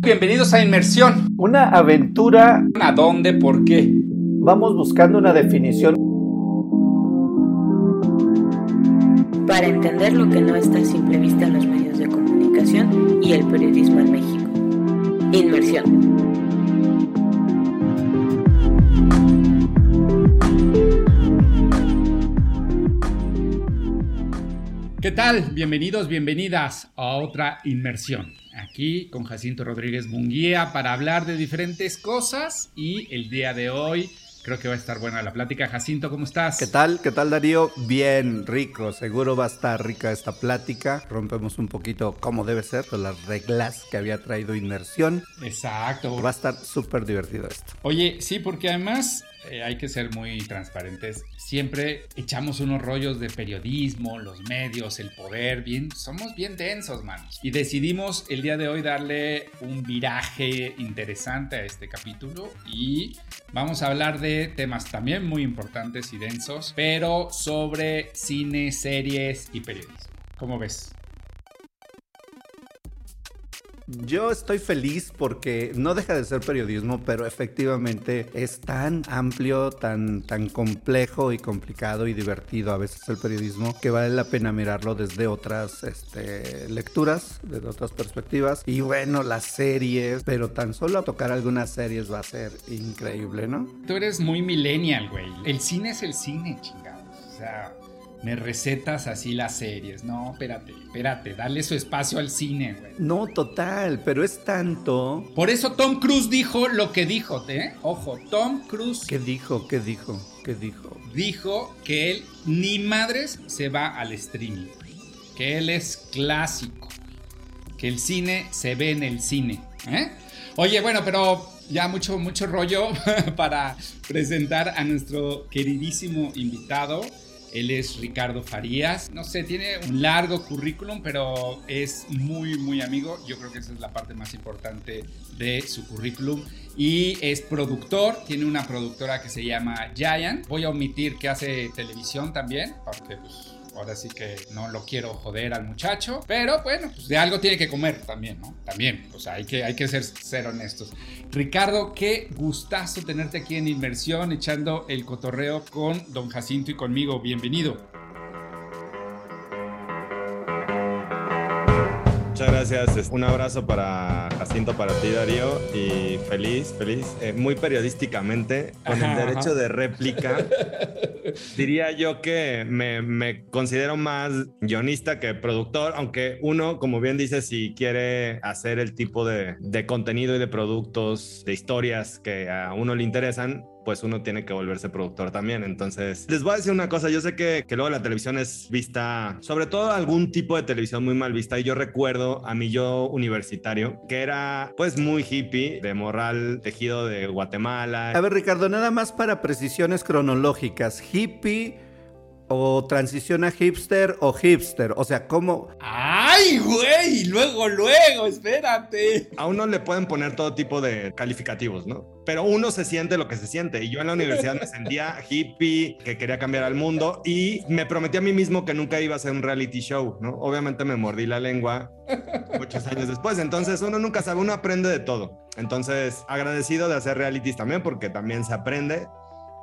Bienvenidos a Inmersión. Una aventura. ¿A dónde? ¿Por qué? Vamos buscando una definición. Para entender lo que no está a simple vista en los medios de comunicación y el periodismo en México. Inmersión. ¿Qué tal? Bienvenidos, bienvenidas a otra inmersión. Aquí con Jacinto Rodríguez Munguía para hablar de diferentes cosas y el día de hoy creo que va a estar buena la plática. Jacinto, ¿cómo estás? ¿Qué tal? ¿Qué tal Darío? Bien, rico. Seguro va a estar rica esta plática. Rompemos un poquito como debe ser, con las reglas que había traído inmersión. Exacto. Va a estar súper divertido esto. Oye, sí, porque además eh, hay que ser muy transparentes. Siempre echamos unos rollos de periodismo, los medios, el poder, bien, somos bien densos, manos. Y decidimos el día de hoy darle un viraje interesante a este capítulo y vamos a hablar de temas también muy importantes y densos, pero sobre cine, series y periodismo. ¿Cómo ves? Yo estoy feliz porque no deja de ser periodismo, pero efectivamente es tan amplio, tan, tan complejo y complicado y divertido a veces el periodismo que vale la pena mirarlo desde otras este, lecturas, desde otras perspectivas. Y bueno, las series, pero tan solo tocar algunas series va a ser increíble, ¿no? Tú eres muy millennial, güey. El cine es el cine, chingados. O sea me recetas así las series. No, espérate, espérate, dale su espacio al cine, güey. No, total, pero es tanto. Por eso Tom Cruise dijo lo que dijo, ¿eh? Ojo, Tom Cruise. ¿Qué dijo? ¿Qué dijo? ¿Qué dijo? Dijo que él ni madres se va al streaming. Que él es clásico. Que el cine se ve en el cine. ¿eh? Oye, bueno, pero ya mucho, mucho rollo para presentar a nuestro queridísimo invitado. Él es Ricardo Farías. No sé, tiene un largo currículum, pero es muy, muy amigo. Yo creo que esa es la parte más importante de su currículum. Y es productor, tiene una productora que se llama Giant. Voy a omitir que hace televisión también, porque pues, ahora sí que no lo quiero joder al muchacho, pero bueno, pues de algo tiene que comer también, ¿no? También, sea, hay que, hay que ser, ser honestos. Ricardo, qué gustazo tenerte aquí en Inmersión, echando el cotorreo con don Jacinto y conmigo. Bienvenido. Muchas gracias. Un abrazo para Jacinto, para ti, Darío. Y feliz, feliz, eh, muy periodísticamente, con el derecho de réplica. Diría yo que me, considero más guionista que productor, aunque uno, como bien dice, si quiere hacer el tipo de, de contenido y de productos, de historias que a uno le interesan, pues uno tiene que volverse productor también. Entonces, les voy a decir una cosa, yo sé que, que luego la televisión es vista, sobre todo algún tipo de televisión muy mal vista, y yo recuerdo a mi yo universitario, que era pues muy hippie, de morral tejido de Guatemala. A ver, Ricardo, nada más para precisiones cronológicas, hippie o transición a hipster o hipster. O sea, ¿cómo? ¡Ay, güey! Luego, luego, espérate. A uno le pueden poner todo tipo de calificativos, ¿no? Pero uno se siente lo que se siente. Y yo en la universidad me sentía hippie, que quería cambiar al mundo y me prometí a mí mismo que nunca iba a hacer un reality show, ¿no? Obviamente me mordí la lengua muchos años después. Entonces uno nunca sabe, uno aprende de todo. Entonces agradecido de hacer realities también porque también se aprende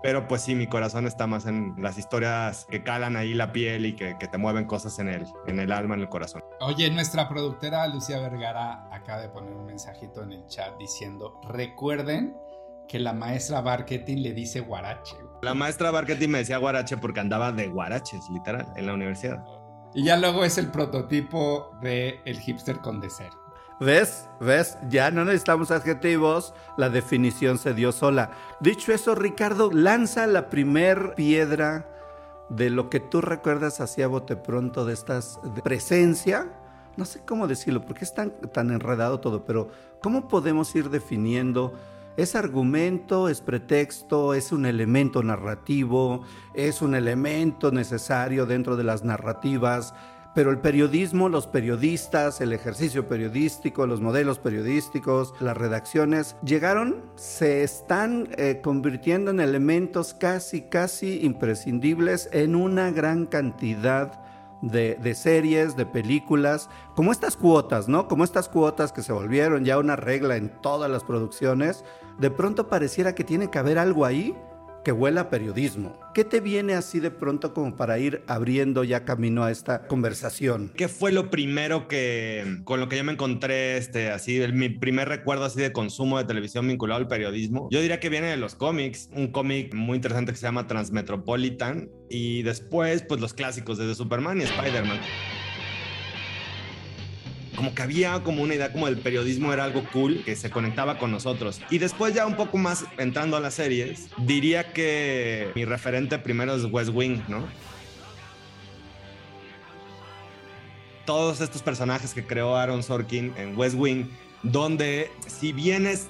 pero pues sí, mi corazón está más en las historias que calan ahí la piel y que, te mueven cosas en el, en el alma, en el corazón. Oye, nuestra productora Lucía Vergara acaba de poner un mensajito en el chat diciendo, recuerden que la maestra Barketing le dice guarache. La maestra Barketing me decía guarache porque andaba de guaraches, literal, en la universidad. Y ya luego es el prototipo de el hipster con deseo. ¿Ves? ¿Ves? Ya no necesitamos adjetivos, la definición se dio sola. Dicho eso, Ricardo, lanza la primer piedra de lo que tú recuerdas hacia bote pronto de estas presencia. No sé cómo decirlo, porque es tan, tan enredado todo, pero ¿cómo podemos ir definiendo? ¿Es argumento, es pretexto, es un elemento narrativo, es un elemento necesario dentro de las narrativas? Pero el periodismo, los periodistas, el ejercicio periodístico, los modelos periodísticos, las redacciones, llegaron, se están eh, convirtiendo en elementos casi, casi imprescindibles en una gran cantidad de, de, series, de películas, como estas cuotas, ¿no? Como estas cuotas que se volvieron ya una regla en todas las producciones, de pronto pareciera que tiene que haber algo ahí que huela a periodismo. ¿Qué te viene así de pronto como para ir abriendo ya camino a esta conversación? ¿Qué fue lo primero que con lo que yo me encontré este así mi primer recuerdo así de consumo de televisión vinculado al periodismo? Yo diría que viene de los cómics, un cómic muy interesante que se llama Transmetropolitan y después pues los clásicos desde Superman y Spider-Man como que había como una idea como el periodismo era algo cool que se conectaba con nosotros. Y después ya un poco más entrando a las series, diría que mi referente primero es West Wing, ¿no? Todos estos personajes que creó Aaron Sorkin en West Wing, donde si bien es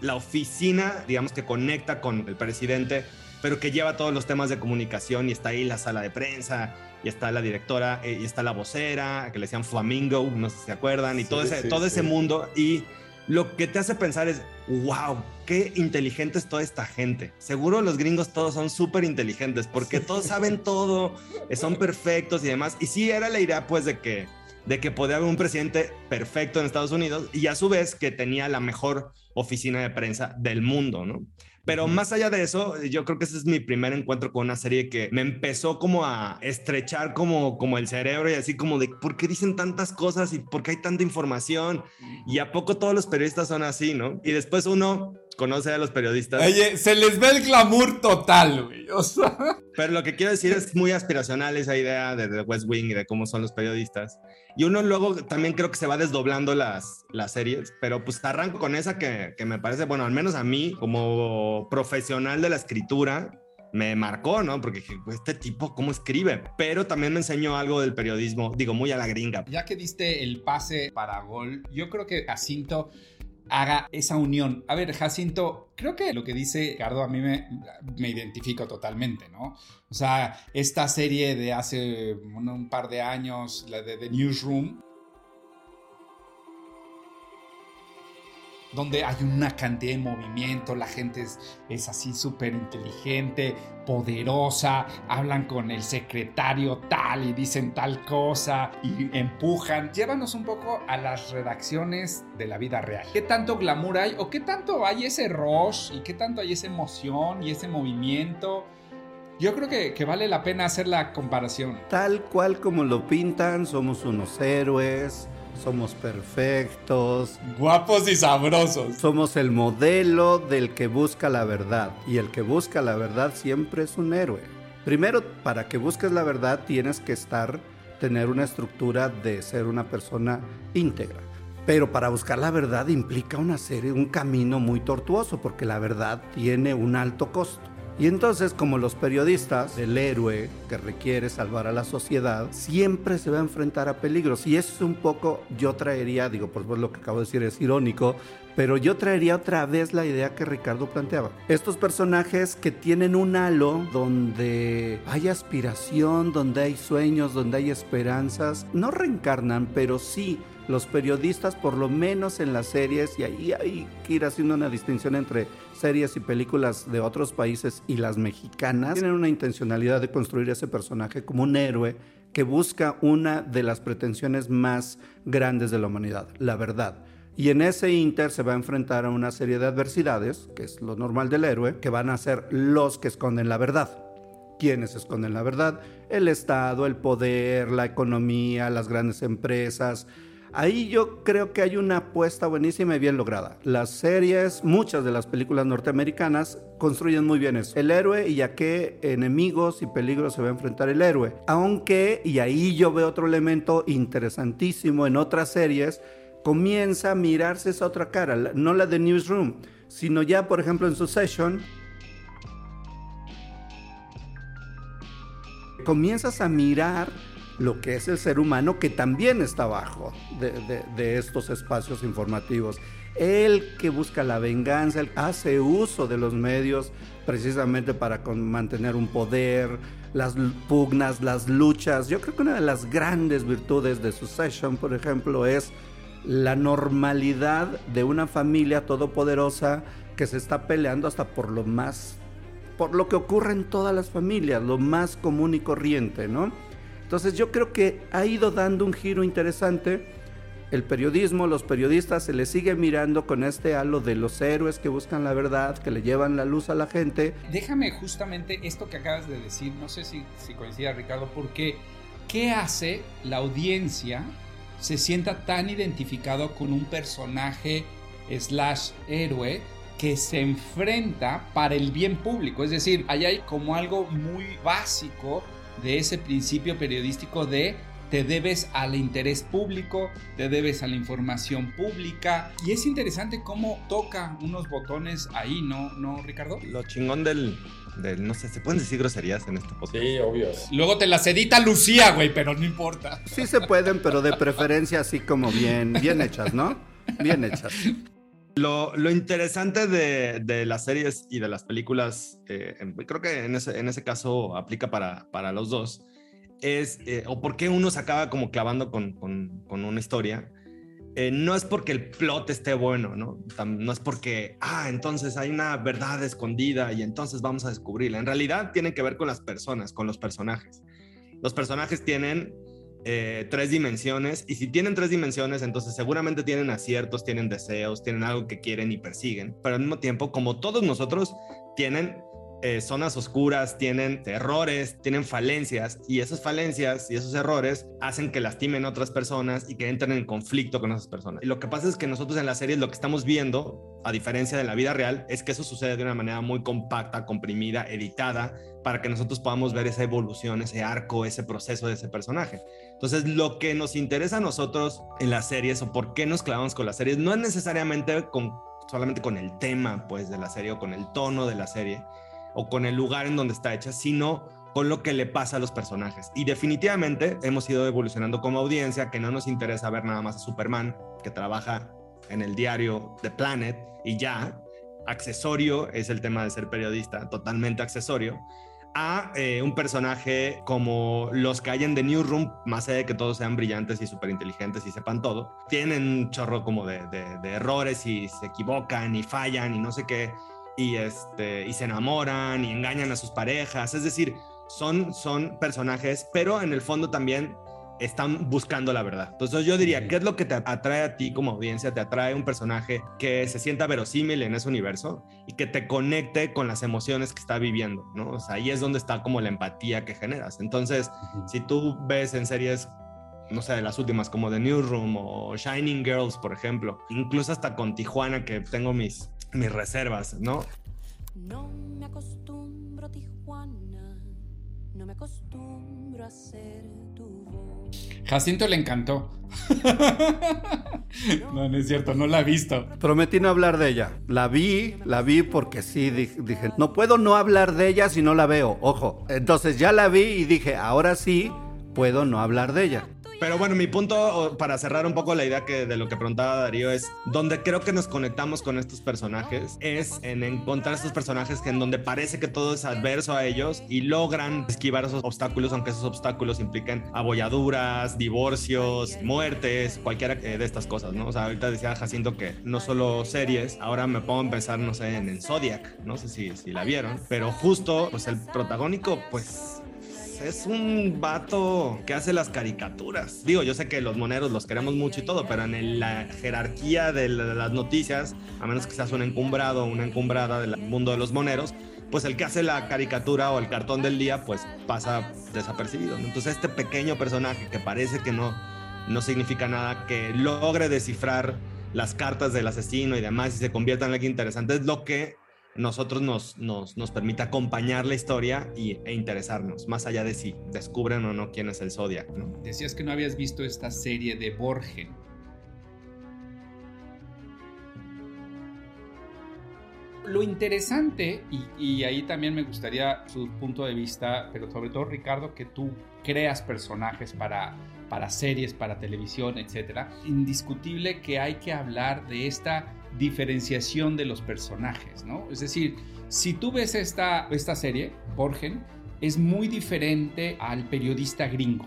la oficina, digamos que conecta con el presidente, pero que lleva todos los temas de comunicación y está ahí la sala de prensa y está la directora eh, y está la vocera que le decían Flamingo, no sé si se acuerdan, y todo ese, todo ese mundo y lo que te hace pensar es, wow, qué inteligente es toda esta gente. Seguro los gringos todos son súper inteligentes porque todos saben todo, son perfectos y demás. Y sí era la idea pues de que, de que podía haber un presidente perfecto en Estados Unidos y a su vez que tenía la mejor oficina de prensa del mundo, ¿no? Pero más allá de eso, yo creo que ese es mi primer encuentro con una serie que me empezó como a estrechar como, como el cerebro y así como de por qué dicen tantas cosas y por qué hay tanta información y a poco todos los periodistas son así, ¿no? Y después uno conoce a los periodistas. Oye, se les ve el glamour total, güey. O sea. Pero lo que quiero decir es muy aspiracional esa idea de The West Wing y de cómo son los periodistas. Y uno luego también creo que se va desdoblando las, las series, pero pues arranco con esa que, que me parece, bueno, al menos a mí como profesional de la escritura, me marcó, ¿no? Porque este tipo, ¿cómo escribe? Pero también me enseñó algo del periodismo, digo, muy a la gringa. Ya que diste el pase para gol, yo creo que Jacinto haga esa unión. A ver, Jacinto, creo que lo que dice Ricardo a mí me, me identifico totalmente, ¿no? O sea, esta serie de hace un, par de años, la de The Newsroom, donde hay una cantidad de movimiento, la gente es, así súper inteligente, poderosa, hablan con el secretario tal y dicen tal cosa y empujan. Llévanos un poco a las redacciones de la vida real. ¿Qué tanto glamour hay o qué tanto hay ese rush y qué tanto hay esa emoción y ese movimiento? Yo creo que, vale la pena hacer la comparación. Tal cual como lo pintan, somos unos héroes, somos perfectos. Guapos y sabrosos. Somos el modelo del que busca la verdad. Y el que busca la verdad siempre es un héroe. Primero, para que busques la verdad tienes que estar, tener una estructura de ser una persona íntegra. Pero para buscar la verdad implica una serie, un camino muy tortuoso, porque la verdad tiene un alto costo. Y entonces, como los periodistas, el héroe que requiere salvar a la sociedad, siempre se va a enfrentar a peligros. Y eso es un poco, yo traería, digo, por lo que acabo de decir es irónico, pero yo traería otra vez la idea que Ricardo planteaba. Estos personajes que tienen un halo donde hay aspiración, donde hay sueños, donde hay esperanzas, no reencarnan, pero sí los periodistas, por lo menos en las series, y ahí hay que ir haciendo una distinción entre series y películas de otros países y las mexicanas, tienen una intencionalidad de construir ese personaje como un héroe que busca una de las pretensiones más grandes de la humanidad, la verdad. Y en ese inter se va a enfrentar a una serie de adversidades, que es lo normal del héroe, que van a ser los que esconden la verdad. ¿Quiénes esconden la verdad? El Estado, el poder, la economía, las grandes empresas, Ahí yo creo que hay una apuesta buenísima y bien lograda. Las series, muchas de las películas norteamericanas construyen muy bien eso. El héroe y a qué enemigos y peligros se va a enfrentar el héroe. Aunque, y ahí yo veo otro elemento interesantísimo en otras series, comienza a mirarse esa otra cara, no la de Newsroom, sino ya por ejemplo en Succession, comienzas a mirar lo que es el ser humano que también está abajo de, estos espacios informativos. El que busca la venganza, el hace uso de los medios precisamente para mantener un poder, las pugnas, las luchas. Yo creo que una de las grandes virtudes de Succession, por ejemplo, es la normalidad de una familia todopoderosa que se está peleando hasta por lo más, por lo que ocurre en todas las familias, lo más común y corriente, ¿no? Entonces yo creo que ha ido dando un giro interesante. El periodismo, los periodistas se les sigue mirando con este halo de los héroes que buscan la verdad, que le llevan la luz a la gente. Déjame justamente esto que acabas de decir, no sé si, si coincide Ricardo, porque ¿qué hace la audiencia se sienta tan identificado con un personaje slash héroe que se enfrenta para el bien público. Es decir, ahí hay como algo muy básico de ese principio periodístico de te debes al interés público, te debes a la información pública. Y es interesante cómo toca unos botones ahí, ¿no, ¿No Ricardo? Lo chingón del, no sé, ¿se pueden decir groserías en este podcast? Sí, obvio. Luego te las edita Lucía, güey, pero no importa. Sí se pueden, pero de preferencia así como bien, bien hechas, ¿no? Bien hechas. Lo, interesante de, las series y de las películas, eh, creo que en ese, en ese caso aplica para, para los dos, es, eh, o por qué uno se acaba como clavando con, con, con una historia, eh, no es porque el plot esté bueno, ¿no? No es porque, ah, entonces hay una verdad escondida y entonces vamos a descubrirla. En realidad tiene que ver con las personas, con los personajes. Los personajes tienen eh, tres dimensiones y si tienen tres dimensiones, entonces seguramente tienen aciertos, tienen deseos, tienen algo que quieren y persiguen, pero al mismo tiempo, como todos nosotros, tienen eh, zonas oscuras, tienen errores, tienen falencias y esas falencias y esos errores hacen que lastimen a otras personas y que entren en conflicto con esas personas. Y lo que pasa es que nosotros en la serie lo que estamos viendo, a diferencia de la vida real, es que eso sucede de una manera muy compacta, comprimida, editada, para que nosotros podamos ver esa evolución, ese arco, ese proceso de ese personaje. Entonces, lo que nos interesa a nosotros en las series o por qué nos clavamos con las series no es necesariamente con, solamente con el tema pues de la serie o con el tono de la serie o con el lugar en donde está hecha, sino con lo que le pasa a los personajes. Y definitivamente hemos ido evolucionando como audiencia, que no nos interesa ver nada más a Superman, que trabaja en el diario The Planet y ya, accesorio es el tema de ser periodista, totalmente accesorio, a eh, un personaje como los que hay en The Newsroom, más allá de que todos sean brillantes y súper inteligentes y sepan todo, tienen un chorro como de, de, errores y se equivocan y fallan y no sé qué, y, este, y se enamoran y engañan a sus parejas, es decir, son, son personajes, pero en el fondo también están buscando la verdad. Entonces yo diría, ¿qué es lo que te atrae a ti como audiencia? Te atrae un personaje que se sienta verosímil en ese universo y que te conecte con las emociones que está viviendo, ¿no? O sea, ahí es donde está como la empatía que generas. Entonces, si tú ves en series no sé, de las últimas como The Newsroom o Shining Girls, por ejemplo, incluso hasta con Tijuana que tengo mis mis reservas, ¿no? No me acostumbro a Tijuana, no me acostumbro a ser tu voz. Jacinto le encantó. no, no es cierto, no la he visto. Prometí no hablar de ella. La vi, la vi porque sí, dije, no puedo no hablar de ella si no la veo, ojo. Entonces ya la vi y dije, ahora sí puedo no hablar de ella. Pero bueno, mi punto para cerrar un poco la idea que de lo que preguntaba Darío es donde creo que nos conectamos con estos personajes es en encontrar estos personajes que en donde parece que todo es adverso a ellos y logran esquivar esos obstáculos, aunque esos obstáculos impliquen abolladuras, divorcios, muertes, cualquiera de estas cosas, ¿no? O sea, ahorita decía Jacinto que no solo series, ahora me pongo a pensar, no sé, en, en Zodiac, no sé si, si la vieron, pero justo, pues el protagónico, pues es un vato que hace las caricaturas. Digo, yo sé que los moneros los queremos mucho y todo, pero en la jerarquía de las noticias, a menos que seas un encumbrado o una encumbrada del mundo de los moneros, pues el que hace la caricatura o el cartón del día, pues pasa desapercibido. Entonces este pequeño personaje que parece que no, no significa nada, que logre descifrar las cartas del asesino y demás y se convierta en alguien interesante, es lo que nosotros nos, nos, nos permite acompañar la historia y, e interesarnos, más allá de si descubren o no quién es el Zodiac. Decías que no habías visto esta serie de Borgen. Lo interesante, y, y, ahí también me gustaría su punto de vista, pero sobre todo Ricardo, que tú creas personajes para, para series, para televisión, etc. Indiscutible que hay que hablar de esta diferenciación de los personajes, ¿no? Es decir, si tú ves esta, esta serie, Borgen, es muy diferente al periodista gringo,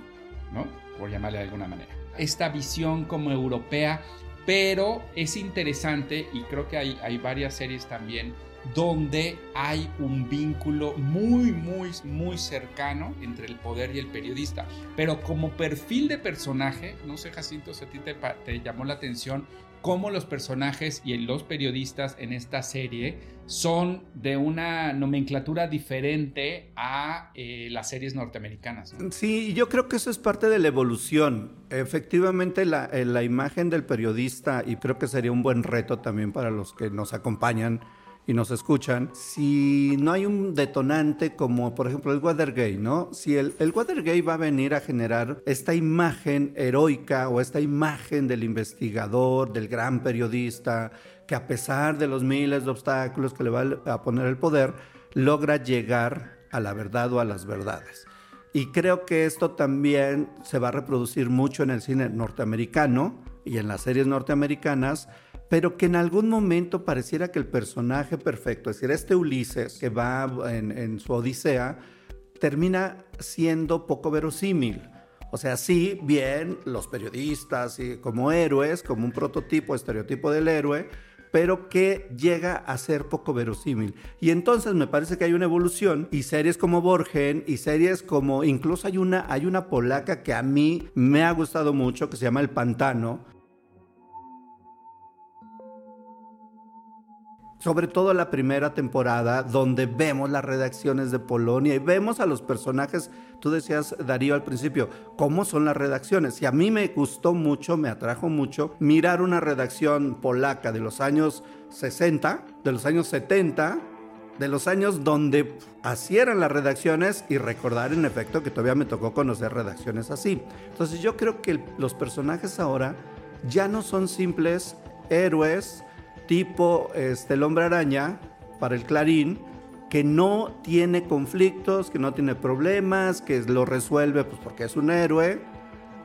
¿no? Por llamarle de alguna manera. Esta visión como europea, pero es interesante y creo que hay, hay varias series también donde hay un vínculo muy, muy, muy cercano entre el poder y el periodista. Pero como perfil de personaje, no sé, Jacinto, si a ti te, llamó la atención cómo los personajes y los periodistas en esta serie son de una nomenclatura diferente a eh, las series norteamericanas. Sí, yo creo que eso es parte de la evolución. Efectivamente, eh, la imagen del periodista, y creo que sería un buen reto también para los que nos acompañan y nos escuchan, si no hay un detonante como por ejemplo el Watergate, ¿no? Si el, el Watergate va a venir a generar esta imagen heroica o esta imagen del investigador, del gran periodista, que a pesar de los miles de obstáculos que le va a poner el poder, logra llegar a la verdad o a las verdades. Y creo que esto también se va a reproducir mucho en el cine norteamericano y en las series norteamericanas, pero que en algún momento pareciera que el personaje perfecto, es decir, este Ulises que va en, su Odisea, termina siendo poco verosímil. O sea, sí, bien, los periodistas y como héroes, como un prototipo, estereotipo del héroe, pero que llega a ser poco verosímil. Y entonces me parece que hay una evolución y series como Borgen y series como, incluso hay una, hay una polaca que a mí me ha gustado mucho, que se llama El Pantano, sobre todo la primera temporada, donde vemos las redacciones de Polonia y vemos a los personajes, tú decías, Darío, al principio, cómo son las redacciones. Y a mí me gustó mucho, me atrajo mucho mirar una redacción polaca de los años 60, de los años 70, de los años donde así las redacciones y recordar en efecto que todavía me tocó conocer redacciones así. Entonces yo creo que los personajes ahora ya no son simples héroes, tipo este, el hombre araña para el clarín, que no tiene conflictos, que no tiene problemas, que lo resuelve pues, porque es un héroe,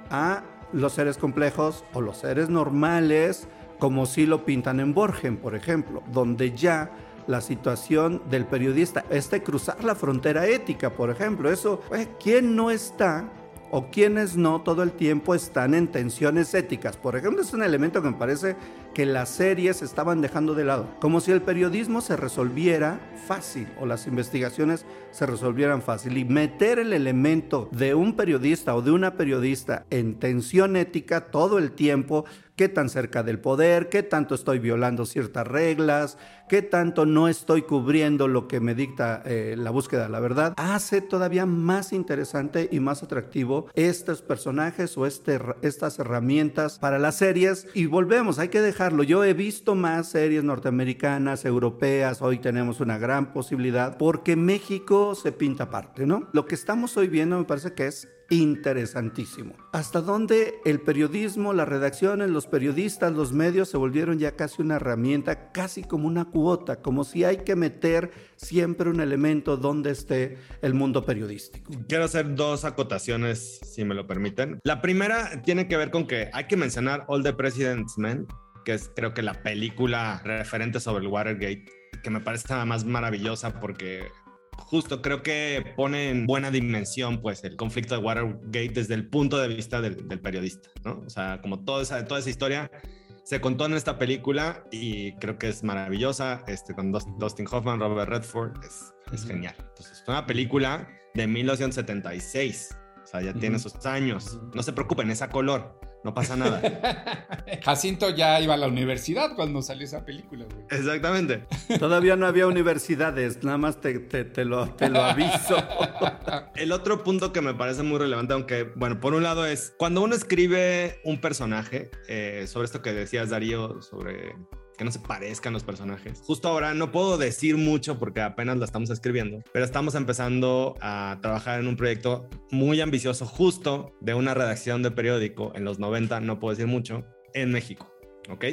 a los seres complejos o los seres normales, como si lo pintan en Borgen, por ejemplo, donde ya la situación del periodista, este cruzar la frontera ética, por ejemplo, eso, pues, ¿quién no está o quienes no todo el tiempo están en tensiones éticas. Por ejemplo, es un elemento que me parece que las series estaban dejando de lado, como si el periodismo se resolviera fácil o las investigaciones se resolvieran fácil y meter el elemento de un periodista o de una periodista en tensión ética todo el tiempo qué tan cerca del poder, qué tanto estoy violando ciertas reglas, qué tanto no estoy cubriendo lo que me dicta eh, la búsqueda de la verdad, hace todavía más interesante y más atractivo estos personajes o este, estas herramientas para las series. Y volvemos, hay que dejarlo. Yo he visto más series norteamericanas, europeas, hoy tenemos una gran posibilidad porque México se pinta aparte, ¿no? Lo que estamos hoy viendo me parece que es interesantísimo. Hasta dónde el periodismo, las redacciones, los periodistas, los medios se volvieron ya casi una herramienta, casi como una cuota, como si hay que meter siempre un elemento donde esté el mundo periodístico. Quiero hacer dos acotaciones, si me lo permiten. La primera tiene que ver con que hay que mencionar All the President's Men, que es creo que la película referente sobre el Watergate que me parece nada más maravillosa porque justo creo que pone en buena dimensión pues el conflicto de Watergate desde el punto de vista del, periodista, ¿no? O sea, como toda esa, toda esa historia se contó en esta película y creo que es maravillosa, este, con Dustin Hoffman, Robert Redford, es, es genial. Entonces, es una película de 1976, o sea, ya tiene sus años. No se preocupen, es a color no pasa nada. Jacinto ya iba a la universidad cuando salió esa película, güey. Exactamente. Todavía no había universidades, nada más te, lo, te lo aviso. El otro punto que me parece muy relevante, aunque, bueno, por un lado es cuando uno escribe un personaje, eh, sobre esto que decías, Darío, sobre que no se parezcan los personajes. Justo ahora no puedo decir mucho porque apenas la estamos escribiendo, pero estamos empezando a trabajar en un proyecto muy ambicioso justo de una redacción de periódico en los 90, no puedo decir mucho, en México, ¿ok?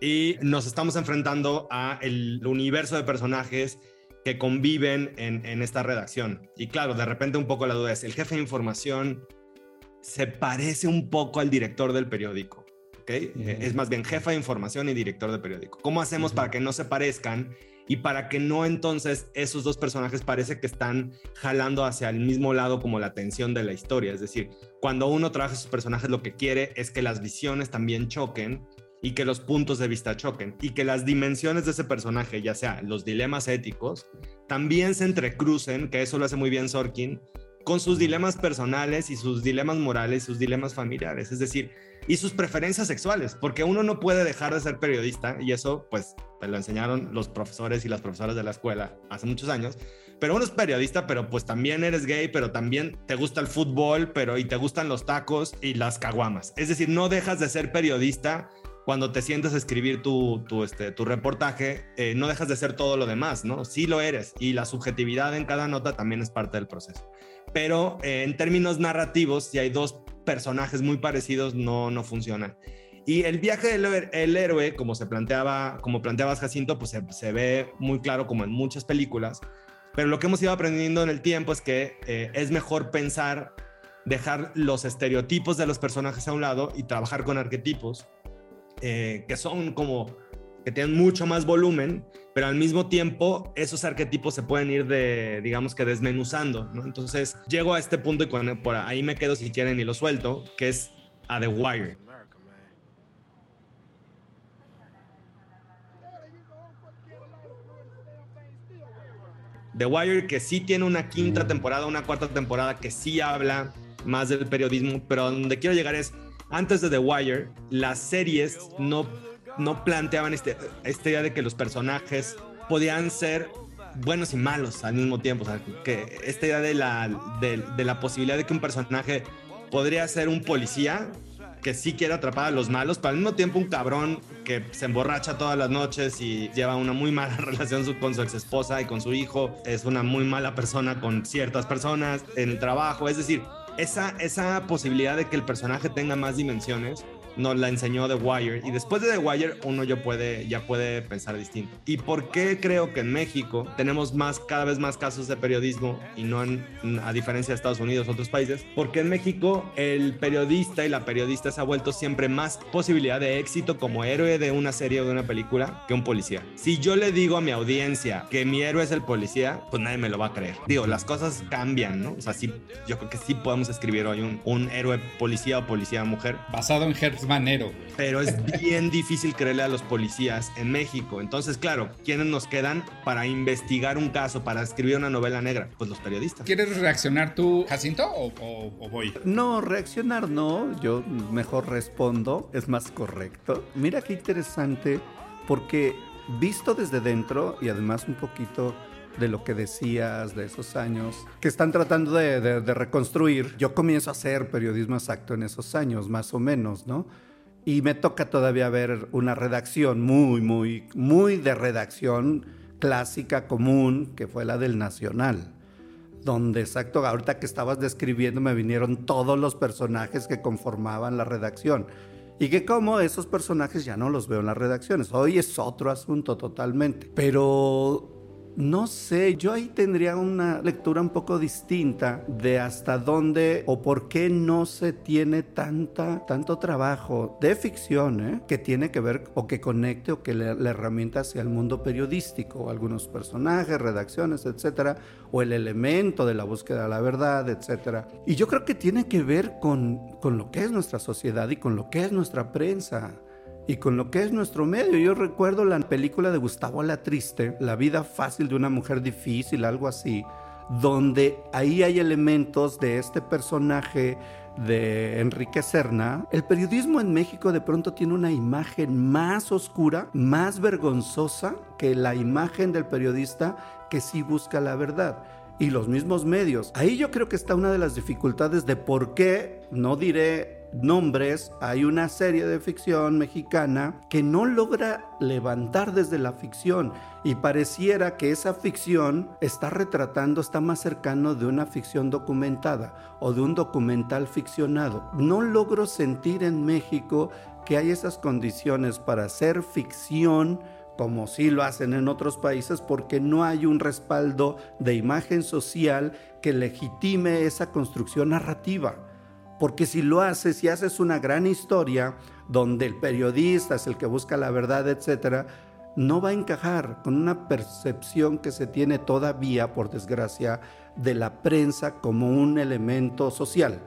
Y nos estamos enfrentando a el universo de personajes que conviven en, en esta redacción. Y claro, de repente un poco la duda es, ¿el jefe de información se parece un poco al director del periódico? Eh, es más bien jefa de información y director de periódico. ¿Cómo hacemos para que no se parezcan y para que no entonces esos dos personajes parece que están jalando hacia el mismo lado como la tensión de la historia? Es decir, cuando uno trabaja sus personajes lo que quiere es que las visiones también choquen y que los puntos de vista choquen y que las dimensiones de ese personaje, ya sea los dilemas éticos, también se entrecrucen, que eso lo hace muy bien Sorkin, con sus dilemas personales y sus dilemas morales, sus dilemas familiares, es decir, y sus preferencias sexuales, porque uno no puede dejar de ser periodista y eso pues te lo enseñaron los profesores y las profesoras de la escuela hace muchos años, pero uno es periodista, pero pues también eres gay, pero también te gusta el fútbol, pero y te gustan los tacos y las caguamas. Es decir, no dejas de ser periodista cuando te sientas escribir tu, tu, este, tu reportaje, eh, no dejas de ser todo lo demás, ¿no? Sí lo eres y la subjetividad en cada nota también es parte del proceso. Pero eh, en términos narrativos, si hay dos personajes muy parecidos, no, no funcionan. Y el viaje del el héroe, como se planteaba, como planteabas Jacinto, pues se, se, ve muy claro como en muchas películas. Pero lo que hemos ido aprendiendo en el tiempo es que eh, es mejor pensar, dejar los estereotipos de los personajes a un lado y trabajar con arquetipos eh, que son como que tienen mucho más volumen, pero al mismo tiempo esos arquetipos se pueden ir de, digamos que desmenuzando, ¿no? Entonces llego a este punto y por ahí me quedo si quieren y lo suelto, que es a The Wire. The Wire que sí tiene una quinta temporada, una cuarta temporada que sí habla más del periodismo, pero donde quiero llegar es antes de The Wire, las series no, no planteaban este, esta idea de que los personajes podían ser buenos y malos al mismo tiempo. O sea, que esta idea de la, de, la posibilidad de que un personaje podría ser un policía que sí quiere atrapar a los malos, pero al mismo tiempo un cabrón que se emborracha todas las noches y lleva una muy mala relación con su ex esposa y con su hijo, es una muy mala persona con ciertas personas en el trabajo, es decir, esa, esa posibilidad de que el personaje tenga más dimensiones nos la enseñó The Wire y después de The Wire uno ya puede, ya puede pensar distinto. ¿Y por qué creo que en México tenemos más, cada vez más casos de periodismo y no a diferencia de Estados Unidos otros países? Porque en México el periodista y la periodista se ha vuelto siempre más posibilidad de éxito como héroe de una serie o de una película que un policía. Si yo le digo a mi audiencia que mi héroe es el policía, pues nadie me lo va a creer. Digo, las cosas cambian, ¿no? O sea, yo creo que sí podemos escribir hoy un, héroe policía o policía mujer. Basado en manero. Pero es bien difícil creerle a los policías en México. Entonces, claro, ¿quiénes nos quedan para investigar un caso, para escribir una novela negra? Pues los periodistas. ¿Quieres reaccionar tú, Jacinto, o, o voy? No, reaccionar no. Yo mejor respondo. Es más correcto. Mira qué interesante, porque visto desde dentro y además un poquito de lo que decías de esos años, que están tratando de, reconstruir. Yo comienzo a hacer periodismo exacto en esos años, más o menos, ¿no? Y me toca todavía ver una redacción muy, muy, muy de redacción clásica, común, que fue la del Nacional. Donde, exacto, ahorita que estabas describiendo me vinieron todos los personajes que conformaban la redacción. Y que como esos personajes ya no los veo en las redacciones. Hoy es otro asunto totalmente. Pero no sé, yo ahí tendría una lectura un poco distinta de hasta dónde o por qué no se tiene tanta, tanto trabajo de ficción ¿eh? que tiene que ver o que conecte o que la herramienta hacia el mundo periodístico, algunos personajes, redacciones, etcétera, o el elemento de la búsqueda de la verdad, etcétera. Y yo creo que tiene que ver con, con lo que es nuestra sociedad y con lo que es nuestra prensa y con lo que es nuestro medio. Yo recuerdo la película de Gustavo La Triste, La vida fácil de una mujer difícil, algo así, donde ahí hay elementos de este personaje de Enrique Serna, el periodismo en México de pronto tiene una imagen más oscura, más vergonzosa que la imagen del periodista que sí busca la verdad. Y los mismos medios. Ahí yo creo que está una de las dificultades de por qué, no diré nombres, hay una serie de ficción mexicana que no logra levantar desde la ficción y pareciera que esa ficción está retratando, está más cercano de una ficción documentada o de un documental ficcionado. No logro sentir en México que hay esas condiciones para hacer ficción como sí lo hacen en otros países, porque no hay un respaldo de imagen social que legitime esa construcción narrativa. Porque si lo haces, si haces una gran historia donde el periodista es el que busca la verdad, etcétera, no va a encajar con una percepción que se tiene todavía, por desgracia, de la prensa como un elemento social,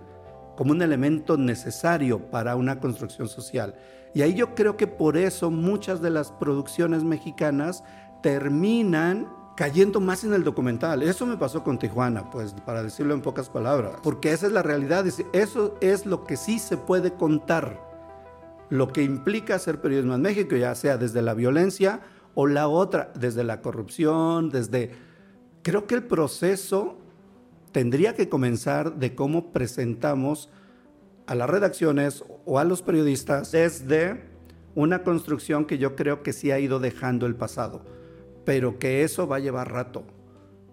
como un elemento necesario para una construcción social. Y ahí yo creo que por eso muchas de las producciones mexicanas terminan cayendo más en el documental. Eso me pasó con Tijuana, pues para decirlo en pocas palabras, porque esa es la realidad, eso es lo que sí se puede contar, lo que implica hacer periodismo en México, ya sea desde la violencia o la otra, desde la corrupción, desde... Creo que el proceso tendría que comenzar de cómo presentamos a las redacciones o a los periodistas desde una construcción que yo creo que sí ha ido dejando el pasado pero que eso va a llevar rato.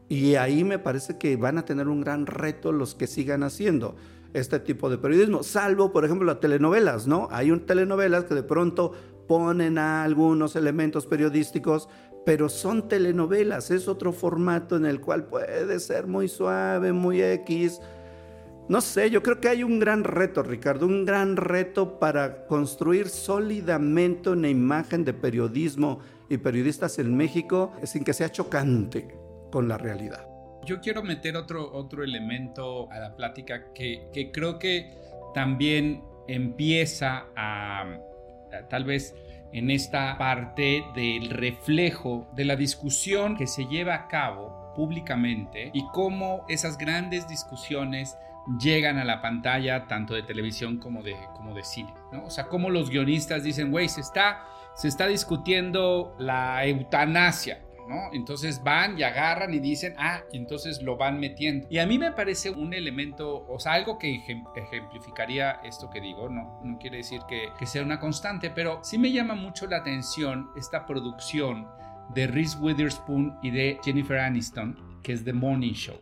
Y ahí me parece que van a tener un gran reto los que sigan haciendo este tipo de periodismo, salvo, por ejemplo, las telenovelas, ¿no? Hay un telenovelas que de pronto ponen algunos elementos periodísticos, pero son telenovelas, es otro formato en el cual puede ser muy suave, muy X. No sé, yo creo que hay un gran reto, Ricardo, un gran reto para construir sólidamente una imagen de periodismo y periodistas en México sin que sea chocante con la realidad. Yo quiero meter otro, otro elemento a la plática que, que creo que también empieza a, a tal vez en esta parte del reflejo de la discusión que se lleva a cabo públicamente y cómo esas grandes discusiones llegan a la pantalla tanto de televisión como de, como de cine. ¿no? O sea, cómo los guionistas dicen, güey, se está se está discutiendo la eutanasia. ¿No? Entonces van y agarran y dicen, ah, entonces lo van metiendo. Y a mí me parece un elemento, o sea, algo que ejemplificaría esto que digo, no, no quiere decir que, que sea una constante, pero sí me llama mucho la atención esta producción de Reese Witherspoon y de Jennifer Aniston, que es The Morning Show.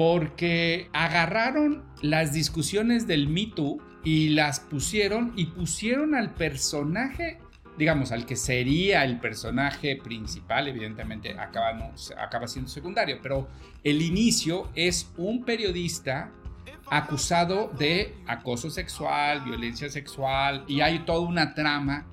Porque agarraron las discusiones del Me Too y las pusieron y pusieron al personaje, digamos, al que sería el personaje principal, evidentemente acaba, no, acaba siendo secundario, pero el inicio es un periodista acusado de acoso sexual, violencia sexual y hay toda una trama.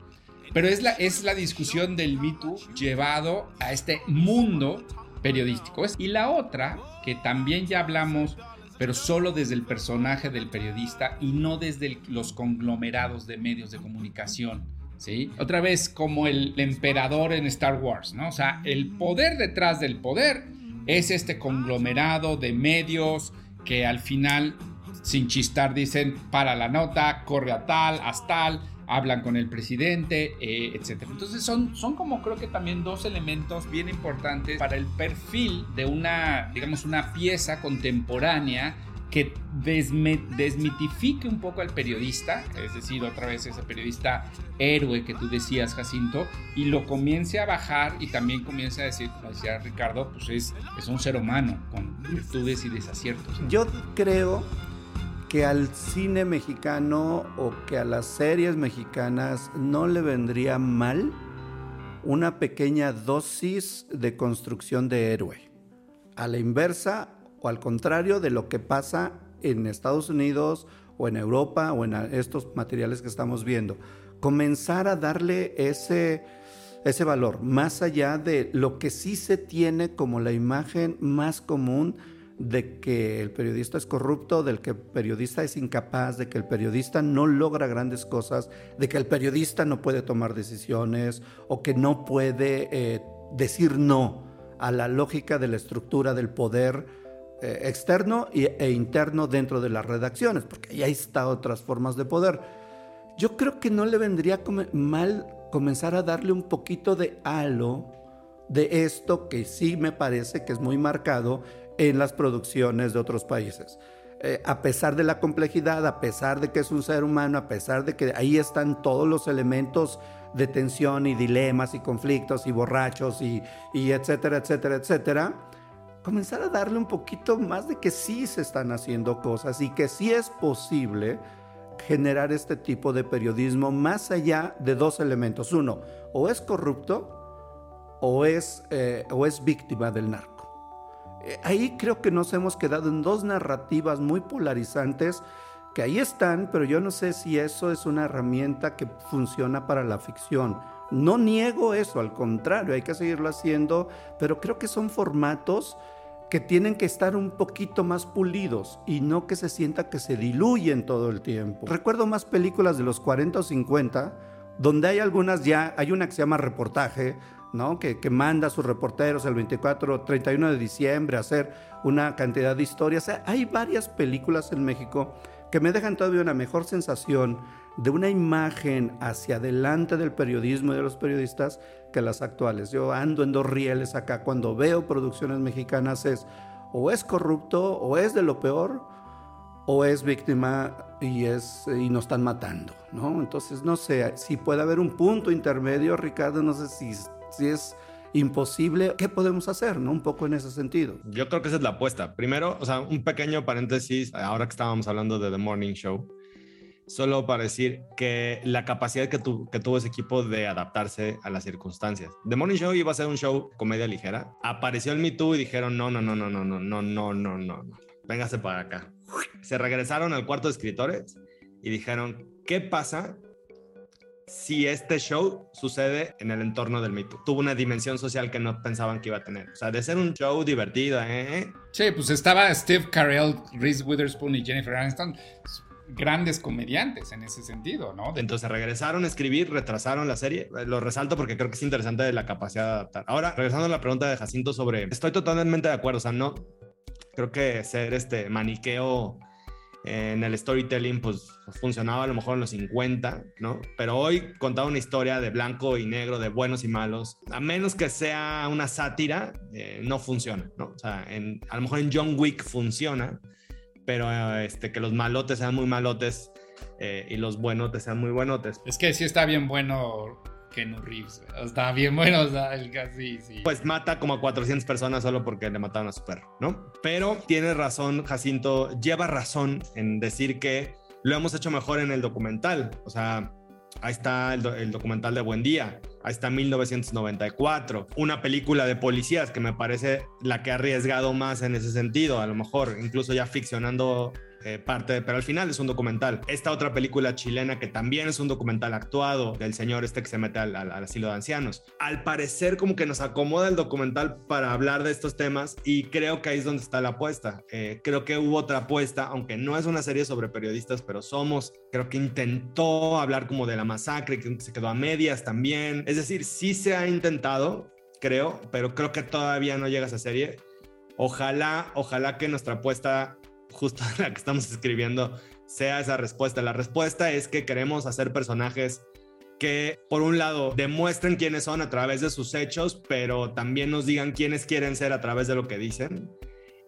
Pero es la, es la discusión del Me Too llevado a este mundo periodístico. Y la otra, que también ya hablamos, pero solo desde el personaje del periodista y no desde los conglomerados de medios de comunicación. ¿Sí? Otra vez como el emperador en Star Wars, ¿no? O sea, el poder detrás del poder es este conglomerado de medios que al final, sin chistar, dicen para la nota, corre a tal, haz tal, hablan con el presidente, eh, etc. Entonces son, son como creo que también dos elementos bien importantes para el perfil de una, digamos, una pieza contemporánea que desmitifique un poco al periodista, es decir, otra vez ese periodista héroe que tú decías, Jacinto, y lo comience a bajar y también comience a decir, como decía Ricardo, pues es, es un ser humano con virtudes y desaciertos. Yo creo que al cine mexicano o que a las series mexicanas no le vendría mal una pequeña dosis de construcción de héroe. A la inversa o al contrario de lo que pasa en Estados Unidos o en Europa o en estos materiales que estamos viendo. Comenzar a darle ese, ese valor, más allá de lo que sí se tiene como la imagen más común de que el periodista es corrupto, del que el periodista es incapaz, de que el periodista no logra grandes cosas, de que el periodista no puede tomar decisiones o que no puede eh, decir no a la lógica de la estructura del poder eh, externo e interno dentro de las redacciones, porque ahí está otras formas de poder. Yo creo que no le vendría mal comenzar a darle un poquito de halo de esto que sí me parece que es muy marcado en las producciones de otros países. Eh, a pesar de la complejidad, a pesar de que es un ser humano, a pesar de que ahí están todos los elementos de tensión y dilemas y conflictos y borrachos y, etcétera, etcétera, etcétera, comenzar a darle un poquito más de que sí se están haciendo cosas y que sí es posible generar este tipo de periodismo más allá de dos elementos. Uno, o es corrupto o es, eh, o es víctima del narco. Eh, ahí creo que nos hemos quedado en dos narrativas muy polarizantes que ahí están, pero yo no sé si eso es una herramienta que funciona para la ficción. No niego eso, al contrario, hay que seguirlo haciendo, pero creo que son formatos que tienen que estar un poquito más pulidos y no que se sienta que se diluyen todo el tiempo. Recuerdo más películas de los 40 o 50 donde hay algunas ya, hay una que se llama reportaje, ¿no? que, que manda a sus reporteros el 24 o 31 de diciembre a hacer una cantidad de historias. hay varias películas en México que me dejan todavía una mejor sensación de una imagen hacia adelante del periodismo y de los periodistas que las actuales. Yo ando en dos rieles acá cuando veo producciones mexicanas es o es corrupto o es de lo peor o es víctima y es y nos están matando, ¿no? Entonces no sé si puede haber un punto intermedio, Ricardo, no sé si, si es imposible, ¿qué podemos hacer, no? Un poco en ese sentido. Yo creo que esa es la apuesta. Primero, o sea, un pequeño paréntesis, ahora que estábamos hablando de The Morning Show, solo para decir que la capacidad que, que tuvo ese equipo de adaptarse a las circunstancias. The Morning Show iba a ser un show comedia ligera. Apareció el Me Too y dijeron, no, no, no, no, no, no, no, no, no, no. Véngase para acá. Se regresaron al cuarto de escritores y dijeron, ¿qué pasa si este show sucede en el entorno del Me Too? Tuvo una dimensión social que no pensaban que iba a tener. O sea, de ser un show divertido, ¿eh? Sí, pues estaba Steve Carell, Reese Witherspoon y Jennifer Aniston grandes comediantes en ese sentido, ¿no? Entonces regresaron a escribir, retrasaron la serie. Lo resalto porque creo que es interesante la capacidad de adaptar. Ahora, regresando a la pregunta de Jacinto sobre, estoy totalmente de acuerdo, o sea, no, creo que ser este maniqueo en el storytelling pues funcionaba a lo mejor en los 50, ¿no? Pero hoy contar una historia de blanco y negro, de buenos y malos, a menos que sea una sátira, eh, no funciona, ¿no? O sea, en, a lo mejor en John Wick funciona, pero este, que los malotes sean muy malotes eh, y los buenotes sean muy buenotes. Es que sí está bien bueno Kenu Reeves, está bien bueno, el casi, sí. Pues mata como a 400 personas solo porque le mataron a su perro, ¿no? Pero tiene razón, Jacinto, lleva razón en decir que lo hemos hecho mejor en el documental, o sea, Ahí está el, documental de Buen Día. Ahí está 1994. Una película de policías que me parece la que ha arriesgado más en ese sentido. A lo mejor incluso ya ficcionando eh, parte, pero al final es un documental. Esta otra película chilena que también es un documental actuado del señor este que se mete al, asilo de ancianos. Al parecer como que nos acomoda el documental para hablar de estos temas y creo que ahí es donde está la apuesta. Eh, creo que hubo otra apuesta, aunque no es una serie sobre periodistas, pero somos, creo que intentó hablar como de la masacre, que se quedó a medias también. Es decir, sí se ha intentado, creo, pero creo que todavía no llega a esa serie. Ojalá, ojalá que nuestra apuesta justo la que estamos escribiendo sea esa respuesta. La respuesta es que queremos hacer personajes que, por un lado, demuestren quiénes son a través de sus hechos, pero también nos digan quiénes quieren ser a través de lo que dicen.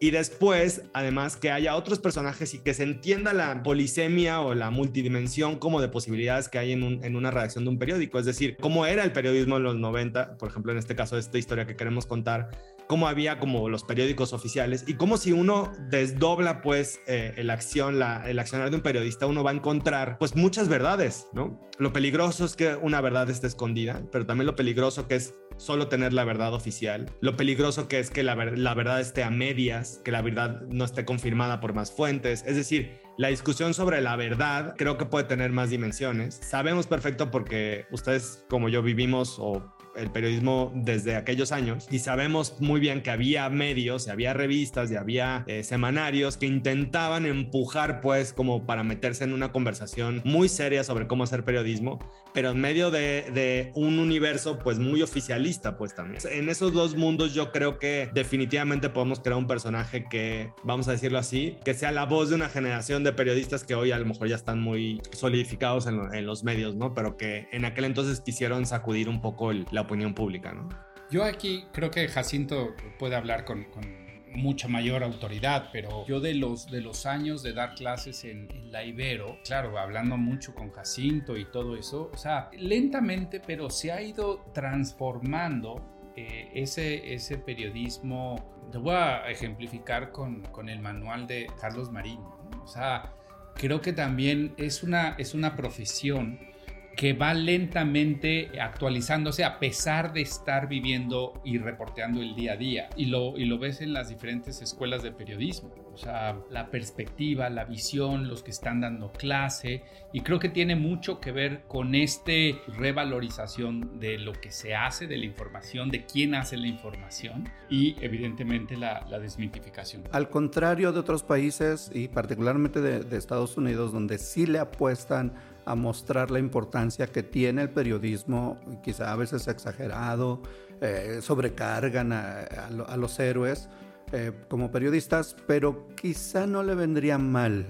Y después, además, que haya otros personajes y que se entienda la polisemia o la multidimensión como de posibilidades que hay en, en, una redacción de un periódico. Es decir, cómo era el periodismo en los 90, por ejemplo, en este caso, esta historia que queremos contar, cómo había como los periódicos oficiales y cómo si uno desdobla pues eh, el acción, el accionar de un periodista, uno va a encontrar pues muchas verdades, ¿no? Lo peligroso es que una verdad esté escondida, pero también lo peligroso que es solo tener la verdad oficial, lo peligroso que es que la, la verdad esté a medias, que la verdad no esté confirmada por más fuentes, es decir, la discusión sobre la verdad creo que puede tener más dimensiones. Sabemos perfecto porque ustedes como yo vivimos o el periodismo desde aquellos años y sabemos muy bien que había medios, y había revistas y había eh, semanarios que intentaban empujar pues como para meterse en una conversación muy seria sobre cómo hacer periodismo, pero en medio de, de un universo pues muy oficialista pues también. En esos dos mundos yo creo que definitivamente podemos crear un personaje que, vamos a decirlo así, que sea la voz de una generación de periodistas que hoy a lo mejor ya están muy solidificados en, en los medios, ¿no? Pero que en aquel entonces quisieron sacudir un poco el, la opinión pública, ¿no? Yo aquí creo que Jacinto puede hablar con, mucha mayor autoridad, pero yo de los, de los años de dar clases en, la Ibero, claro, hablando mucho con Jacinto y todo eso, o sea, lentamente, pero se ha ido transformando eh, ese, ese periodismo. Te voy a ejemplificar con, con el manual de Carlos Marín, o sea, creo que también es una, es una profesión que va lentamente actualizándose a pesar de estar viviendo y reporteando el día a día. Y lo, y lo ves en las diferentes escuelas de periodismo. O sea, la perspectiva, la visión, los que están dando clase. Y creo que tiene mucho que ver con este revalorización de lo que se hace, de la información, de quién hace la información y evidentemente la, la desmitificación. Al contrario de otros países y particularmente de, de Estados Unidos, donde sí le apuestan a mostrar la importancia que tiene el periodismo, quizá a veces exagerado, eh, sobrecargan a, los héroes eh, como periodistas, pero quizá no le vendría mal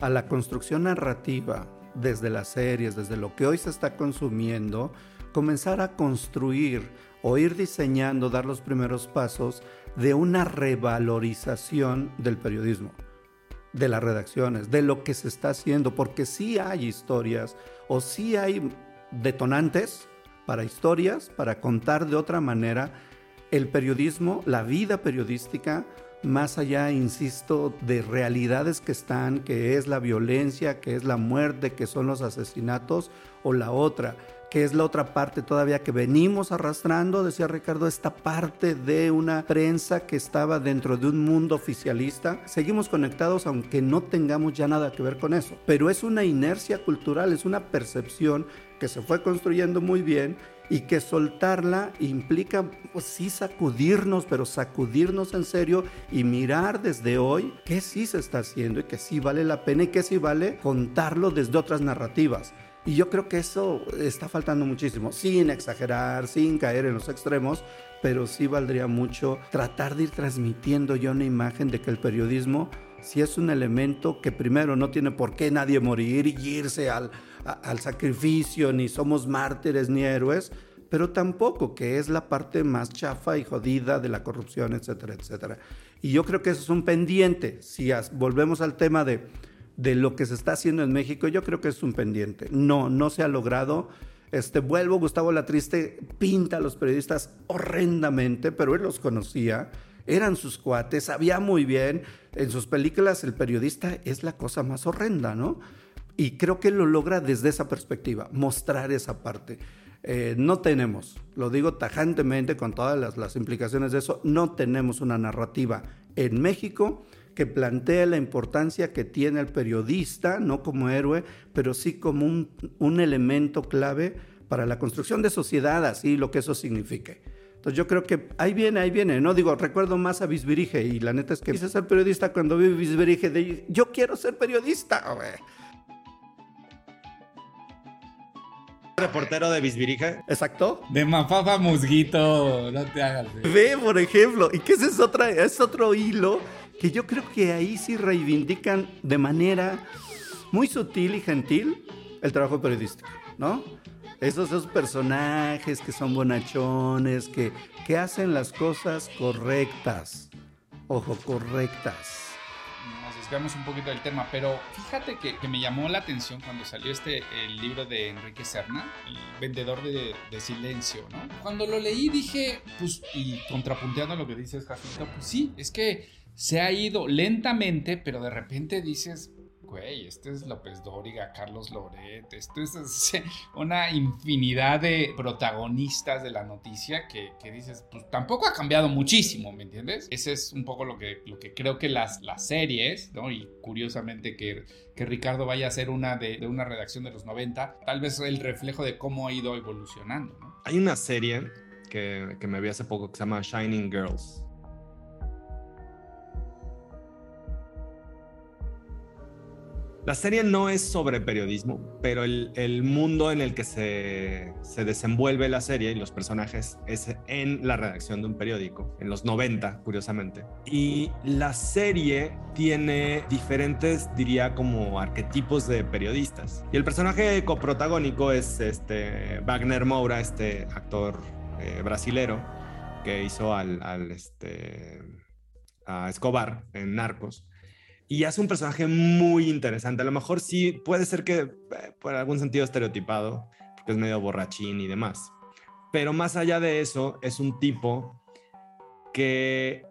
a la construcción narrativa desde las series, desde lo que hoy se está consumiendo, comenzar a construir o ir diseñando, dar los primeros pasos de una revalorización del periodismo de las redacciones, de lo que se está haciendo, porque sí hay historias o sí hay detonantes para historias, para contar de otra manera el periodismo, la vida periodística, más allá, insisto, de realidades que están, que es la violencia, que es la muerte, que son los asesinatos, o la otra, que es la otra parte todavía que venimos arrastrando, decía Ricardo, esta parte de una prensa que estaba dentro de un mundo oficialista. Seguimos conectados aunque no tengamos ya nada que ver con eso, pero es una inercia cultural, es una percepción que se fue construyendo muy bien y que soltarla implica, pues sí, sacudirnos, pero sacudirnos en serio y mirar desde hoy qué sí se está haciendo y que sí vale la pena y que sí vale contarlo desde otras narrativas. Y yo creo que eso está faltando muchísimo, sin exagerar, sin caer en los extremos, pero sí valdría mucho tratar de ir transmitiendo ya una imagen de que el periodismo si es un elemento que primero no tiene por qué nadie morir y irse al, al sacrificio, ni somos mártires ni héroes, pero tampoco que es la parte más chafa y jodida de la corrupción, etcétera, etcétera. Y yo creo que eso es un pendiente. Si volvemos al tema de de lo que se está haciendo en México, yo creo que es un pendiente. No, no se ha logrado. Este, vuelvo, Gustavo Latriste pinta a los periodistas horrendamente, pero él los conocía, eran sus cuates, sabía muy bien. En sus películas el periodista es la cosa más horrenda, ¿no? Y creo que lo logra desde esa perspectiva, mostrar esa parte. Eh, no tenemos, lo digo tajantemente con todas las, las implicaciones de eso, no tenemos una narrativa en México que plantea la importancia que tiene el periodista, no como héroe, pero sí como un, elemento clave para la construcción de sociedad, así lo que eso signifique. Entonces yo creo que ahí viene, ahí viene. No digo, recuerdo más a Bisbirige y la neta es que quise ser periodista cuando vi Bisbirige de yo quiero ser periodista. Reportero de Bisbirige. Exacto. De Mafafa Musguito, no te hagas. Ve, por ejemplo, y que ese es, otra, es otro hilo que yo creo que ahí sí reivindican de manera muy sutil y gentil el trabajo periodístico, ¿no? Esos, esos personajes que son bonachones, que, que hacen las cosas correctas. Ojo, correctas nos desviamos un poquito del tema, pero fíjate que, que, me llamó la atención cuando salió este el libro de Enrique Serna, El vendedor de, de, silencio, ¿no? Cuando lo leí dije, pues, y contrapunteando lo que dices, Jacinto, pues sí, es que se ha ido lentamente, pero de repente dices, güey, este es López Dóriga, Carlos Loret, esto es, una infinidad de protagonistas de la noticia que, dices, pues tampoco ha cambiado muchísimo, ¿me entiendes? Ese es un poco lo que, lo que creo que las, las series, ¿no? Y curiosamente que, que Ricardo vaya a ser una de, una redacción de los 90, tal vez el reflejo de cómo ha ido evolucionando. Hay una serie que, que me vi hace poco que se llama Shining Girls La serie no es sobre periodismo, pero el, mundo en el que se, se, desenvuelve la serie y los personajes es en la redacción de un periódico, en los 90, curiosamente. Y la serie tiene diferentes, diría, como arquetipos de periodistas. Y el personaje coprotagónico es este Wagner Moura, este actor eh, brasilero que hizo al, al este, a Escobar en Narcos y hace un personaje muy interesante. A lo mejor sí puede ser que eh, por algún sentido estereotipado, porque es medio borrachín y demás. Pero más allá de eso, es un tipo que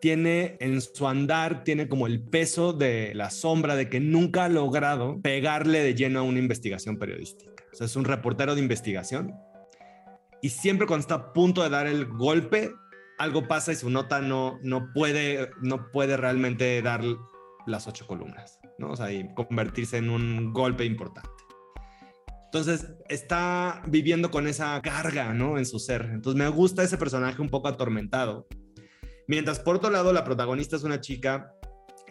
tiene en su andar, tiene como el peso de la sombra de que nunca ha logrado pegarle de lleno a una investigación periodística. O sea, es un reportero de investigación. Y siempre cuando está a punto de dar el golpe, algo pasa y su nota no, no, puede, no puede realmente dar las ocho columnas, ¿no? O sea, y convertirse en un golpe importante. Entonces está viviendo con esa carga, ¿no? En su ser. Entonces me gusta ese personaje un poco atormentado. Mientras por otro lado la protagonista es una chica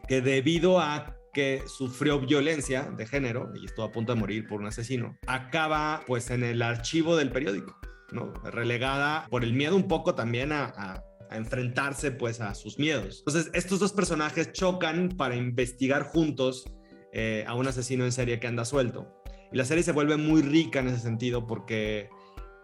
que debido a que sufrió violencia de género y estuvo a punto de morir por un asesino, acaba pues en el archivo del periódico, ¿no? Relegada por el miedo un poco también a, enfrentarse pues a sus miedos. Entonces estos dos personajes chocan para investigar juntos eh, a un asesino en serie que anda suelto. Y la serie se vuelve muy rica en ese sentido porque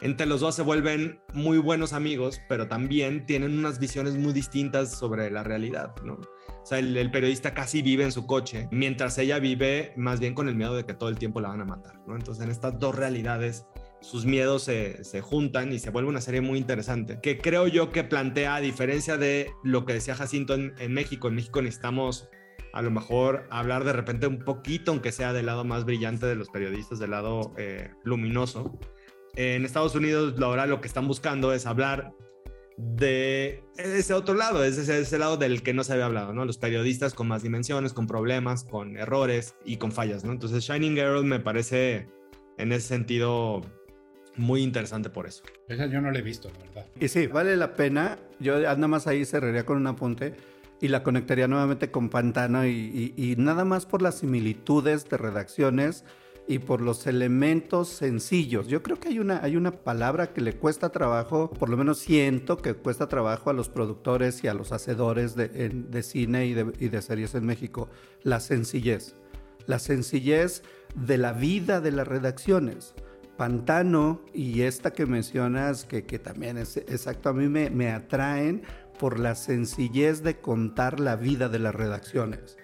entre los dos se vuelven muy buenos amigos, pero también tienen unas visiones muy distintas sobre la realidad, ¿no? O sea, el, periodista casi vive en su coche, mientras ella vive más bien con el miedo de que todo el tiempo la van a matar, ¿no? Entonces, en estas dos realidades, sus miedos se, se, juntan y se vuelve una serie muy interesante, que creo yo que plantea, a diferencia de lo que decía Jacinto en, en México, en México necesitamos a lo mejor hablar de repente un poquito, aunque sea del lado más brillante de los periodistas, del lado eh, luminoso. En Estados Unidos, ahora lo que están buscando es hablar de ese otro lado, es ese, ese, lado del que no se había hablado, ¿no? Los periodistas con más dimensiones, con problemas, con errores y con fallas, ¿no? Entonces, Shining Girl me parece en ese sentido muy interesante por eso. Esa yo no la he visto, la verdad. Y sí, vale la pena. Yo nada más ahí cerraría con un apunte y la conectaría nuevamente con Pantano y, nada más por las similitudes de redacciones y por los elementos sencillos. Yo creo que hay una, hay una palabra que le cuesta trabajo, por lo menos siento que cuesta trabajo a los productores y a los hacedores de, cine y de, y de series en México, la sencillez. La sencillez de la vida de las redacciones. Pantano y esta que mencionas, que, que también es exacto, a mí me, me atraen por la sencillez de contar la vida de las redacciones.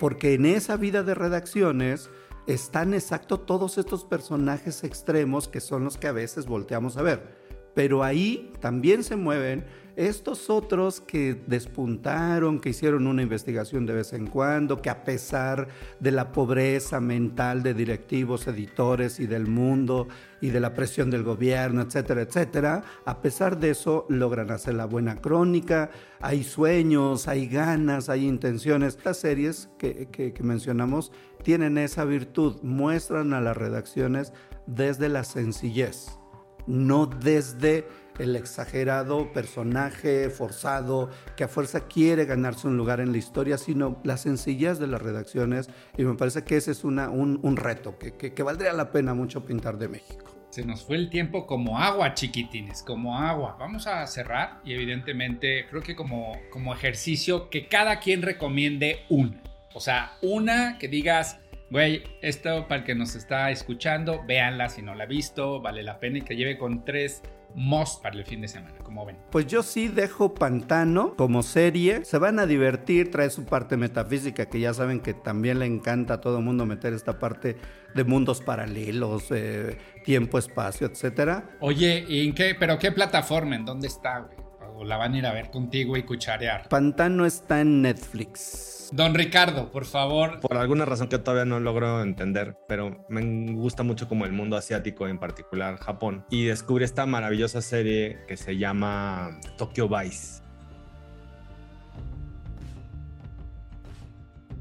Porque en esa vida de redacciones están exacto todos estos personajes extremos que son los que a veces volteamos a ver. Pero ahí también se mueven estos otros que despuntaron, que hicieron una investigación de vez en cuando, que a pesar de la pobreza mental de directivos, editores y del mundo y de la presión del gobierno, etcétera, etcétera, a pesar de eso logran hacer la buena crónica, hay sueños, hay ganas, hay intenciones. Estas series que, que mencionamos tienen esa virtud, muestran a las redacciones desde la sencillez, no desde el exagerado personaje forzado que a fuerza quiere ganarse un lugar en la historia, sino la sencillez de las redacciones. Y me parece que ese es una, un, reto que, que, valdría la pena mucho pintar de México. Se nos fue el tiempo como agua, chiquitines, como agua. Vamos a cerrar y evidentemente creo que como, como ejercicio que cada quien recomiende una. O sea, una que digas, güey, esto para el que nos está escuchando, véanla si no la ha visto, vale la pena y que lleve con tres most para el fin de semana, como ven. Pues yo sí dejo Pantano como serie. Se van a divertir, trae su parte metafísica que ya saben que también le encanta a todo el mundo meter esta parte de mundos paralelos, eh, tiempo, espacio, etcétera. Oye, ¿y en qué? ¿Pero qué plataforma? ¿En dónde está, güey? ¿O la van a ir a ver contigo y cucharear? Pantano está en Netflix. Don Ricardo, por favor. Por alguna razón que todavía no logro entender, pero me gusta mucho como el mundo asiático, en particular Japón. Y descubrí esta maravillosa serie que se llama Tokyo Vice.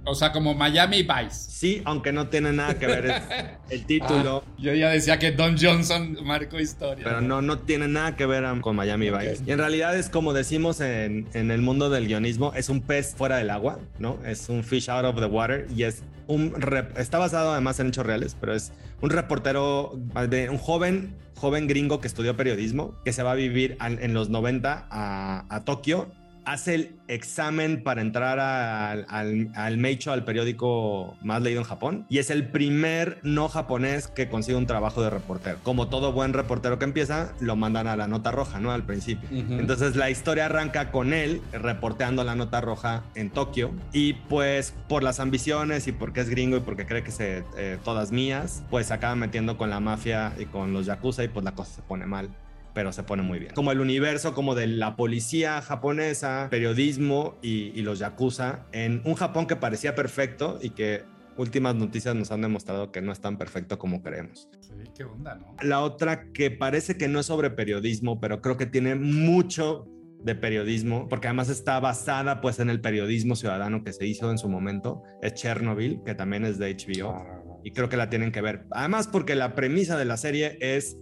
O sea, como Miami Vice. Sí, aunque no tiene nada que ver el, título. Ah, yo ya decía que Don Johnson marcó historia. Pero no, no tiene nada que ver con Miami Vice. Y en realidad es como decimos en, en, el mundo del guionismo, es un pez fuera del agua, ¿no? Es un fish out of the water y es un... Está basado además en hechos reales, pero es un reportero, un joven, joven gringo que estudió periodismo, que se va a vivir en los 90 a, a Tokio hace el examen para entrar al, al, al Meicho, al periódico más leído en Japón, y es el primer no japonés que consigue un trabajo de reportero. Como todo buen reportero que empieza, lo mandan a la nota roja, ¿no? Al principio. Entonces la historia arranca con él reporteando la nota roja en Tokio, y pues por las ambiciones y porque es gringo y porque cree que se eh, todas mías, pues acaba metiendo con la mafia y con los yakuza y pues la cosa se pone mal pero se pone muy bien. Como el universo como de la policía japonesa, periodismo y, los yakuza en un Japón que parecía perfecto y que últimas noticias nos han demostrado que no es tan perfecto como creemos. Sí, qué onda, ¿no? La otra que parece que no es sobre periodismo, pero creo que tiene mucho de periodismo, porque además está basada pues en el periodismo ciudadano que se hizo en su momento, es Chernobyl, que también es de HBO, Ah, y creo que la tienen que ver. Además porque la premisa de la serie es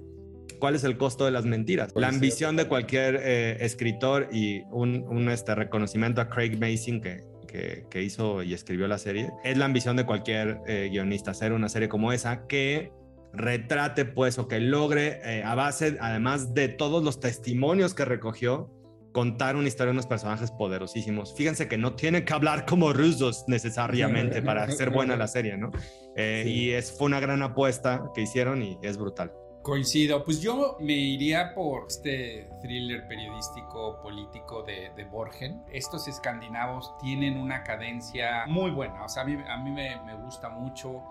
cuál es el costo de las mentiras. La ambición de cualquier eh, escritor y un, un, este, reconocimiento a Craig Mason que, que, que, hizo y escribió la serie, es la ambición de cualquier eh, guionista hacer una serie como esa que retrate pues o que logre eh, a base además de todos los testimonios que recogió contar una historia de unos personajes poderosísimos. Fíjense que no tiene que hablar como rusos necesariamente para ser buena la serie, ¿no? Eh, sí. Y es, fue una gran apuesta que hicieron y es brutal. Coincido, pues yo me iría por este thriller periodístico político de, Borgen. Estos escandinavos tienen una cadencia muy buena, o sea, a mí, me, gusta mucho,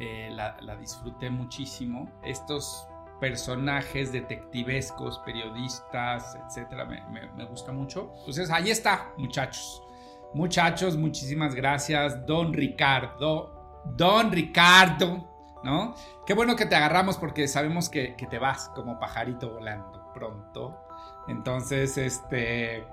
eh, la, la disfruté muchísimo. Estos personajes detectivescos, periodistas, etcétera, me, me, me, gusta mucho. Entonces, ahí está, muchachos. Muchachos, muchísimas gracias. Don Ricardo, Don Ricardo, ¿no? Qué bueno que te agarramos porque sabemos que, que te vas como pajarito volando pronto. Entonces, este,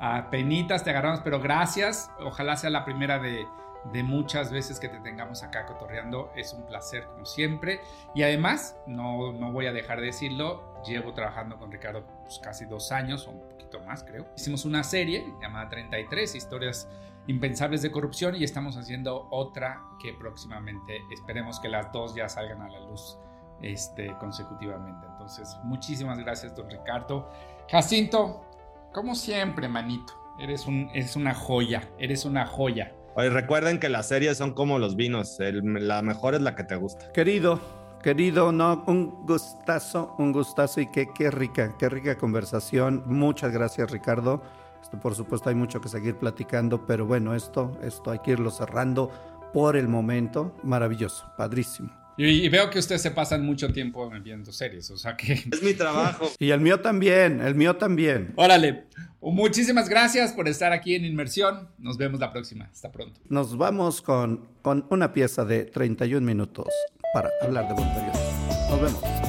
a penitas te agarramos, pero gracias. Ojalá sea la primera de de muchas veces que te tengamos acá cotorreando. Es un placer como siempre. Y además, no, no voy a dejar de decirlo, llevo trabajando con Ricardo pues, casi dos años o un poquito más creo. Hicimos una serie llamada 33, historias impensables de corrupción y estamos haciendo otra que próximamente esperemos que las dos ya salgan a la luz este, consecutivamente. Entonces, muchísimas gracias, don Ricardo. Jacinto, como siempre, manito, eres, un, eres una joya, eres una joya. Oye, recuerden que las series son como los vinos, el, la mejor es la que te gusta. Querido, querido, no, un gustazo, un gustazo y qué, qué rica, qué rica conversación. Muchas gracias, Ricardo. Esto, por supuesto, hay mucho que seguir platicando, pero bueno, esto, esto hay que irlo cerrando por el momento. Maravilloso, padrísimo. Y, y, veo que ustedes se pasan mucho tiempo viendo series, o sea que... Es mi trabajo. y el mío también, el mío también. Órale, muchísimas gracias por estar aquí en Inmersión. Nos vemos la próxima. Hasta pronto. Nos vamos con, con una pieza de 31 minutos para hablar de periodismo. Nos vemos.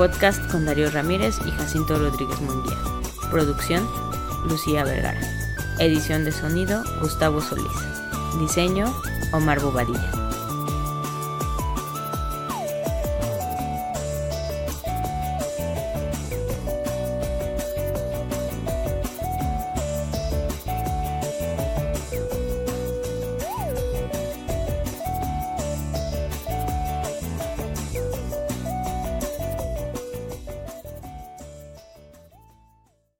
Podcast con Darío Ramírez y Jacinto Rodríguez Munguía. Producción, Lucía Vergara. Edición de sonido, Gustavo Solís. Diseño, Omar Bobadilla.